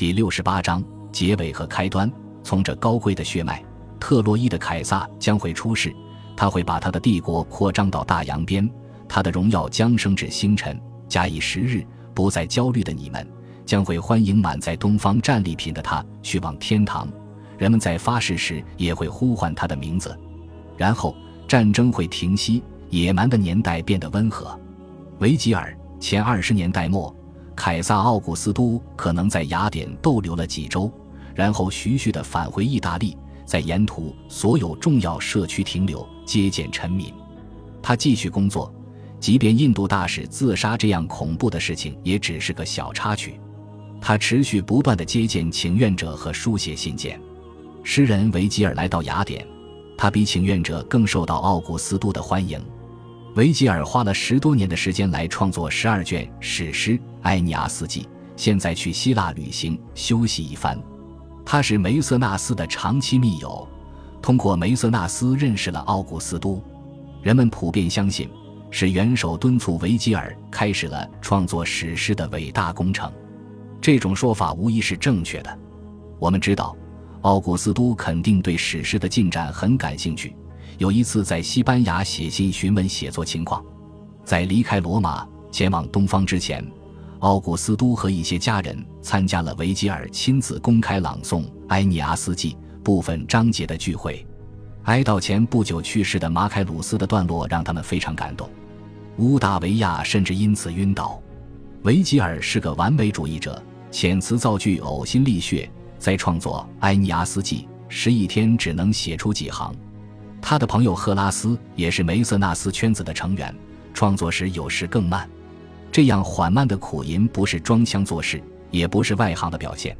第六十八章结尾和开端。从这高贵的血脉，特洛伊的凯撒将会出世，他会把他的帝国扩张到大洋边，他的荣耀将升至星辰。假以时日，不再焦虑的你们，将会欢迎满载东方战利品的他去往天堂。人们在发誓时也会呼唤他的名字。然后战争会停息，野蛮的年代变得温和。维吉尔前二十年代末。凯撒·奥古斯都可能在雅典逗留了几周，然后徐徐地返回意大利，在沿途所有重要社区停留，接见臣民。他继续工作，即便印度大使自杀这样恐怖的事情也只是个小插曲。他持续不断地接见请愿者和书写信件。诗人维吉尔来到雅典，他比请愿者更受到奥古斯都的欢迎。维吉尔花了十多年的时间来创作十二卷史诗《埃尼阿斯纪》，现在去希腊旅行休息一番。他是梅瑟纳斯的长期密友，通过梅瑟纳斯认识了奥古斯都。人们普遍相信，是元首敦促维吉尔开始了创作史诗的伟大工程。这种说法无疑是正确的。我们知道，奥古斯都肯定对史诗的进展很感兴趣。有一次在西班牙写信询问写作情况，在离开罗马前往东方之前，奥古斯都和一些家人参加了维吉尔亲自公开朗诵《埃尼阿斯纪》部分章节的聚会。哀悼前不久去世的马凯鲁斯的段落让他们非常感动，乌达维亚甚至因此晕倒。维吉尔是个完美主义者，遣词造句呕心沥血，在创作《埃尼阿斯纪》时一天只能写出几行。他的朋友赫拉斯也是梅瑟纳斯圈子的成员，创作时有时更慢。这样缓慢的苦吟不是装腔作势，也不是外行的表现，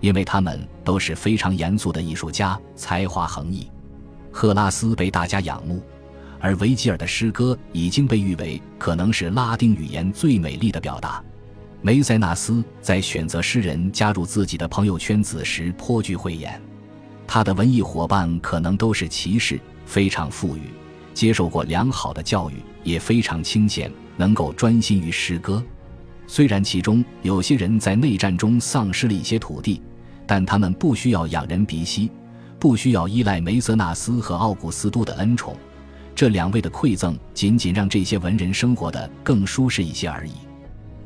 因为他们都是非常严肃的艺术家，才华横溢。赫拉斯被大家仰慕，而维吉尔的诗歌已经被誉为可能是拉丁语言最美丽的表达。梅塞纳斯在选择诗人加入自己的朋友圈子时颇具慧眼，他的文艺伙伴可能都是骑士。非常富裕，接受过良好的教育，也非常清闲，能够专心于诗歌。虽然其中有些人在内战中丧失了一些土地，但他们不需要仰人鼻息，不需要依赖梅瑟纳斯和奥古斯都的恩宠。这两位的馈赠仅仅让这些文人生活的更舒适一些而已。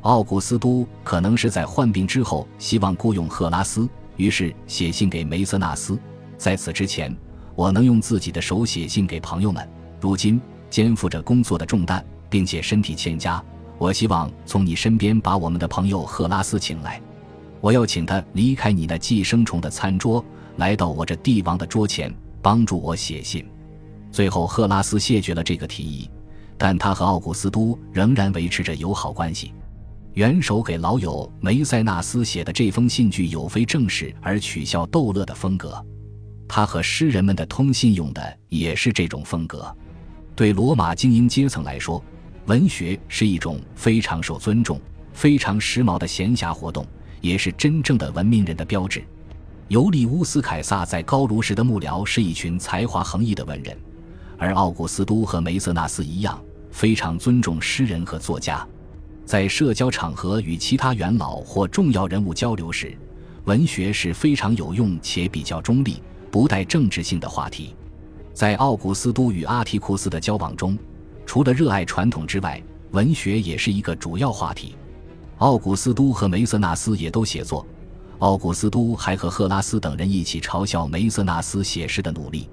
奥古斯都可能是在患病之后希望雇佣赫拉斯，于是写信给梅瑟纳斯。在此之前。我能用自己的手写信给朋友们。如今肩负着工作的重担，并且身体欠佳，我希望从你身边把我们的朋友赫拉斯请来。我要请他离开你那寄生虫的餐桌，来到我这帝王的桌前，帮助我写信。最后，赫拉斯谢绝了这个提议，但他和奥古斯都仍然维持着友好关系。元首给老友梅塞纳斯写的这封信具有非正式而取笑逗乐的风格。他和诗人们的通信用的也是这种风格。对罗马精英阶层来说，文学是一种非常受尊重、非常时髦的闲暇活动，也是真正的文明人的标志。尤利乌斯·凯撒在高卢时的幕僚是一群才华横溢的文人，而奥古斯都和梅瑟纳斯一样，非常尊重诗人和作家。在社交场合与其他元老或重要人物交流时，文学是非常有用且比较中立。不带政治性的话题，在奥古斯都与阿提库斯的交往中，除了热爱传统之外，文学也是一个主要话题。奥古斯都和梅瑟纳斯也都写作，奥古斯都还和赫拉斯等人一起嘲笑梅瑟纳斯写诗的努力。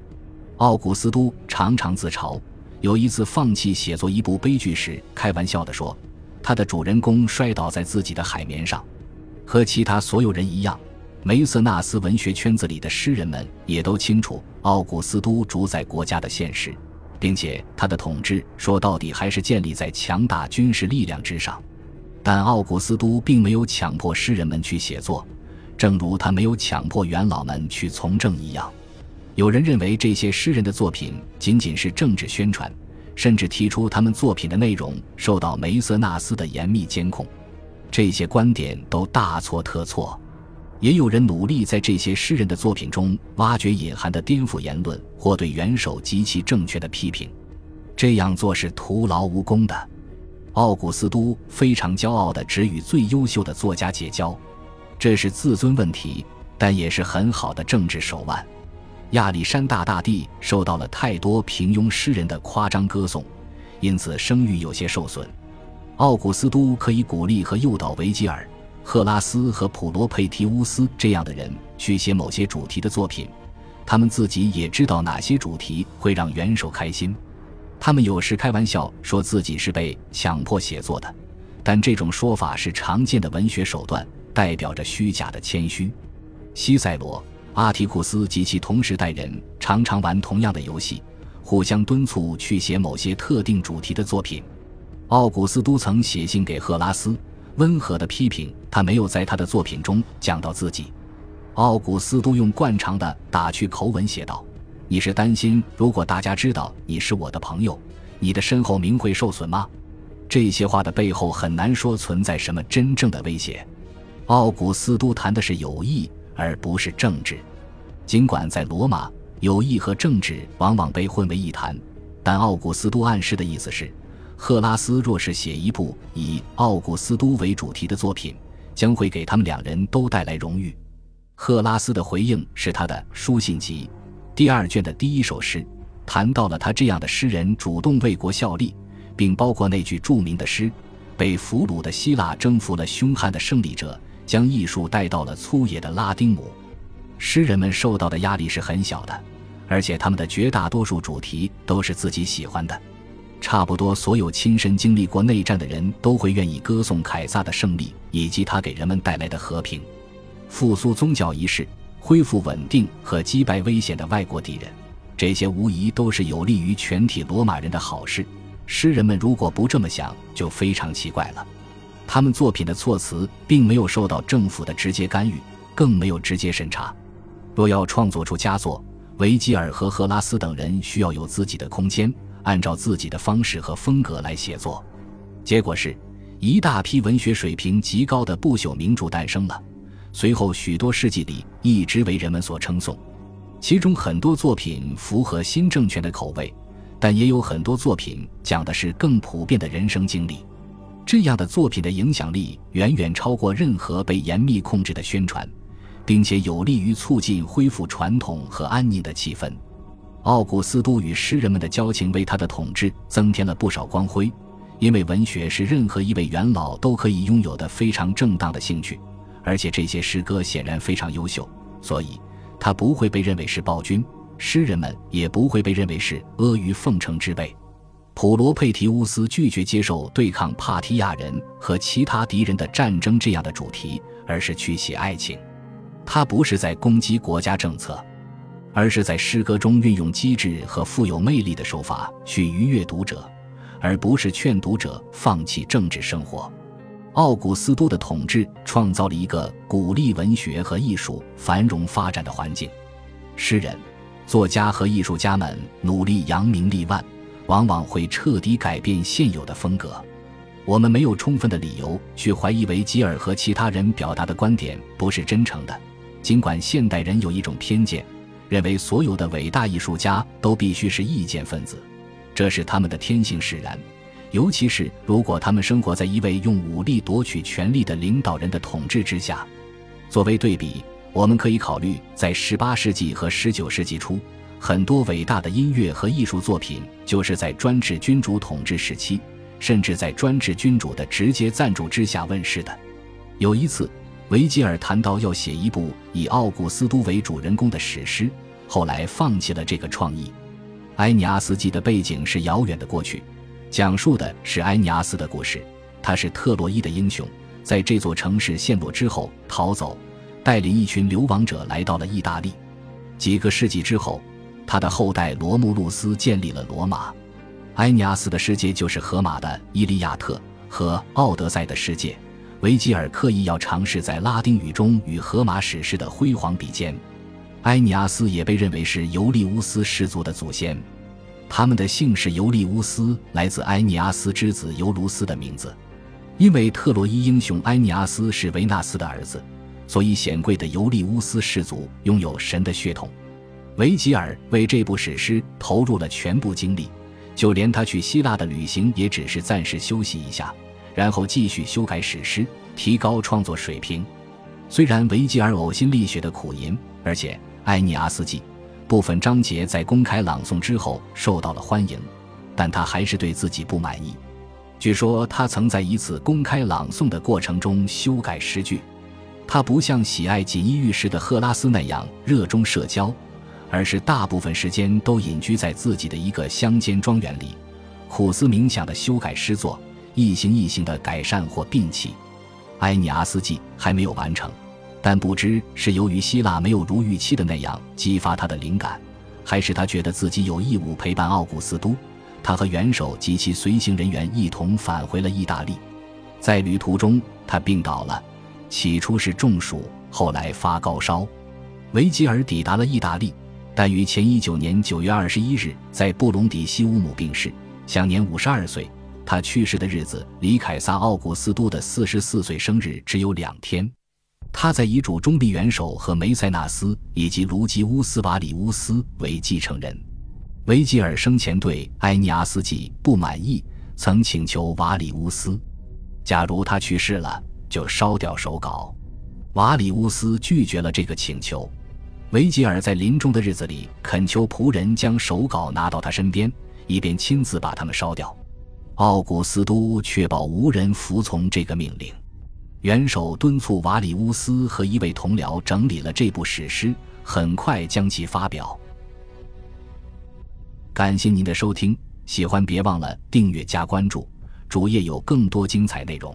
奥古斯都常常自嘲，有一次放弃写作一部悲剧时，开玩笑地说：“他的主人公摔倒在自己的海绵上，和其他所有人一样。”梅瑟纳斯文学圈子里的诗人们也都清楚奥古斯都主宰国家的现实，并且他的统治说到底还是建立在强大军事力量之上。但奥古斯都并没有强迫诗人们去写作，正如他没有强迫元老们去从政一样。有人认为这些诗人的作品仅仅是政治宣传，甚至提出他们作品的内容受到梅瑟纳斯的严密监控。这些观点都大错特错。也有人努力在这些诗人的作品中挖掘隐含的颠覆言论或对元首极其正确的批评，这样做是徒劳无功的。奥古斯都非常骄傲地只与最优秀的作家结交，这是自尊问题，但也是很好的政治手腕。亚历山大大帝受到了太多平庸诗人的夸张歌颂，因此声誉有些受损。奥古斯都可以鼓励和诱导维吉尔、赫拉斯和普罗佩提乌斯这样的人去写某些主题的作品，他们自己也知道哪些主题会让元首开心。他们有时开玩笑说自己是被强迫写作的，但这种说法是常见的文学手段，代表着虚假的谦虚。西塞罗。阿提库斯及其同时代人常常玩同样的游戏，互相敦促去写某些特定主题的作品。奥古斯都曾写信给赫拉斯，温和的批评他没有在他的作品中讲到自己。奥古斯都用惯常的打趣口吻写道：“你是担心如果大家知道你是我的朋友，你的身后名会受损吗？”这些话的背后很难说存在什么真正的威胁。奥古斯都谈的是友谊。而不是政治。尽管在罗马，友谊和政治往往被混为一谈，但奥古斯都暗示的意思是，赫拉斯若是写一部以奥古斯都为主题的作品，将会给他们两人都带来荣誉。赫拉斯的回应是他的书信集第二卷的第一首诗，谈到了他这样的诗人主动为国效力，并包括那句著名的诗：“被俘虏的希腊征服了凶悍的胜利者。”将艺术带到了粗野的拉丁姆，诗人们受到的压力是很小的，而且他们的绝大多数主题都是自己喜欢的。差不多所有亲身经历过内战的人都会愿意歌颂凯撒的胜利以及他给人们带来的和平、复苏宗教仪式、恢复稳定和击败危险的外国敌人。这些无疑都是有利于全体罗马人的好事。诗人们如果不这么想，就非常奇怪了。他们作品的措辞并没有受到政府的直接干预，更没有直接审查。若要创作出佳作，维吉尔和赫拉斯等人需要有自己的空间，按照自己的方式和风格来写作。结果是，一大批文学水平极高的不朽名著诞生了。随后许多世纪里，一直为人们所称颂。其中很多作品符合新政权的口味，但也有很多作品讲的是更普遍的人生经历。这样的作品的影响力远远超过任何被严密控制的宣传，并且有利于促进恢复传统和安宁的气氛。奥古斯都与诗人们的交情为他的统治增添了不少光辉，因为文学是任何一位元老都可以拥有的非常正当的兴趣，而且这些诗歌显然非常优秀，所以他不会被认为是暴君，诗人们也不会被认为是阿谀奉承之辈。普罗佩提乌斯拒绝接受对抗帕提亚人和其他敌人的战争这样的主题，而是去写爱情。他不是在攻击国家政策，而是在诗歌中运用机智和富有魅力的手法去愉悦读者，而不是劝读者放弃政治生活。奥古斯都的统治创造了一个鼓励文学和艺术繁荣发展的环境，诗人、作家和艺术家们努力扬名立万。往往会彻底改变现有的风格。我们没有充分的理由去怀疑维吉尔和其他人表达的观点不是真诚的。尽管现代人有一种偏见，认为所有的伟大艺术家都必须是意见分子，这是他们的天性使然。尤其是如果他们生活在一位用武力夺取权力的领导人的统治之下。作为对比，我们可以考虑在18世纪和19世纪初。很多伟大的音乐和艺术作品就是在专制君主统治时期，甚至在专制君主的直接赞助之下问世的。有一次，维吉尔谈到要写一部以奥古斯都为主人公的史诗，后来放弃了这个创意。埃尼阿斯记的背景是遥远的过去，讲述的是埃尼阿斯的故事。他是特洛伊的英雄，在这座城市陷落之后逃走，带领一群流亡者来到了意大利。几个世纪之后。他的后代罗慕路斯建立了罗马，埃尼阿斯的世界就是荷马的《伊利亚特》和《奥德赛》的世界。维吉尔刻意要尝试在拉丁语中与荷马史诗的辉煌比肩。埃尼阿斯也被认为是尤利乌斯氏族的祖先，他们的姓氏尤利乌斯来自埃尼阿斯之子尤卢斯的名字。因为特洛伊英雄埃尼阿斯是维纳斯的儿子，所以显贵的尤利乌斯氏族拥有神的血统。维吉尔为这部史诗投入了全部精力，就连他去希腊的旅行也只是暂时休息一下，然后继续修改史诗，提高创作水平。虽然维吉尔呕心沥血的苦吟，而且埃尼阿斯纪部分章节在公开朗诵之后受到了欢迎，但他还是对自己不满意。据说他曾在一次公开朗诵的过程中修改诗句。他不像喜爱锦衣玉食的赫拉斯那样热衷社交，而是大部分时间都隐居在自己的一个乡间庄园里，苦思冥想地修改诗作，一行一行的改善或摒弃。埃尼阿斯纪还没有完成，但不知是由于希腊没有如预期的那样激发他的灵感，还是他觉得自己有义务陪伴奥古斯都。他和元首及其随行人员一同返回了意大利，在旅途中他病倒了。起初是中暑，后来发高烧。维吉尔抵达了意大利，但于前一九年九月二十一日在布隆迪西乌姆病逝，享年五十二岁。他去世的日子离凯撒·奥古斯都的四十四岁生日只有两天。他在遗嘱中立元首和梅塞纳斯以及卢基乌斯·瓦里乌斯为继承人。维吉尔生前对埃尼阿斯纪不满意，曾请求瓦里乌斯，假如他去世了。就烧掉手稿，瓦里乌斯拒绝了这个请求。维吉尔在临终的日子里恳求仆人将手稿拿到他身边，以便亲自把它们烧掉。奥古斯都确保无人服从这个命令。元首敦促瓦里乌斯和一位同僚整理了这部史诗，很快将其发表。感谢您的收听，喜欢别忘了订阅加关注，主页有更多精彩内容。